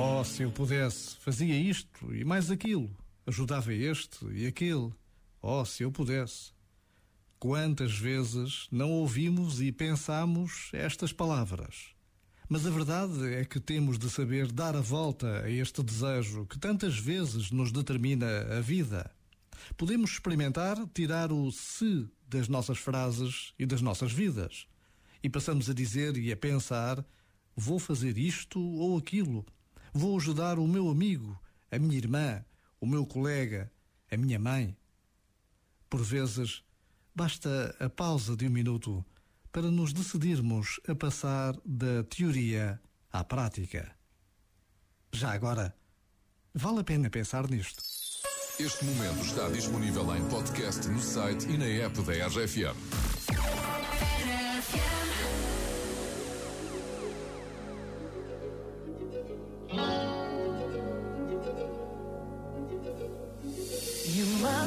Oh, se eu pudesse, fazia isto e mais aquilo, ajudava este e aquele. Oh, se eu pudesse. Quantas vezes não ouvimos e pensamos estas palavras? Mas a verdade é que temos de saber dar a volta a este desejo que tantas vezes nos determina a vida. Podemos experimentar tirar o se das nossas frases e das nossas vidas. E passamos a dizer e a pensar: vou fazer isto ou aquilo. Vou ajudar o meu amigo, a minha irmã, o meu colega, a minha mãe. Por vezes, basta a pausa de um minuto para nos decidirmos a passar da teoria à prática. Já agora, vale a pena pensar nisto. Este momento está disponível em podcast no site e na app da RFM.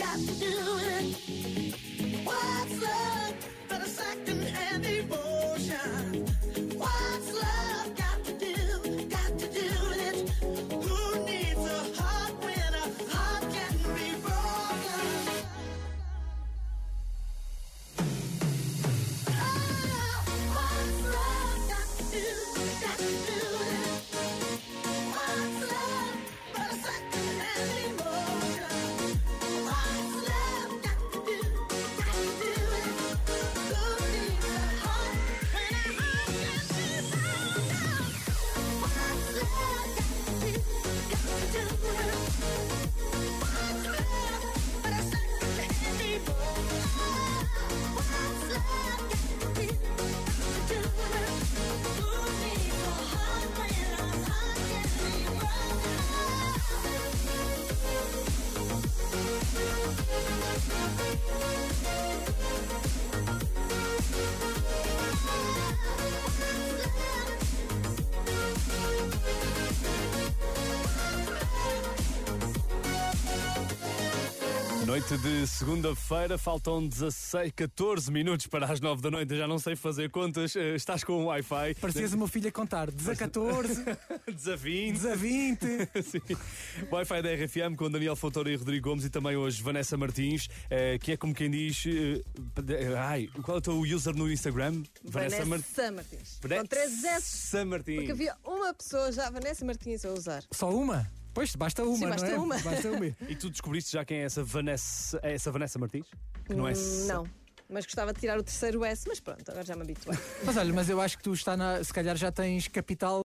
Got to do Noite de segunda-feira, faltam 16, 14 minutos para as 9 da noite. Já não sei fazer contas. Eh, Estás com o Wi-Fi. Parecias uma filha a contar. 14, 20. 20. Sim. Wi-Fi da RFM com Daniel Fontoura e Rodrigo Gomes e também hoje Vanessa Martins, eh, que é como quem diz. eh, ai, qual é o teu user no Instagram? Vanessa, Mar- Martins. Vanessa Com três S. Martins. Porque havia uma pessoa já, Vanessa Martins, a usar. Só uma? Pois, basta uma, Sim, não basta é? uma. Basta uma. E tu descobriste já quem é essa Vanessa, é essa Vanessa Martins? Que não é. Hum, Não. Mas gostava de tirar o terceiro S, mas pronto, agora já me habituei. Mas olha, mas eu acho que tu está na, se calhar já tens capital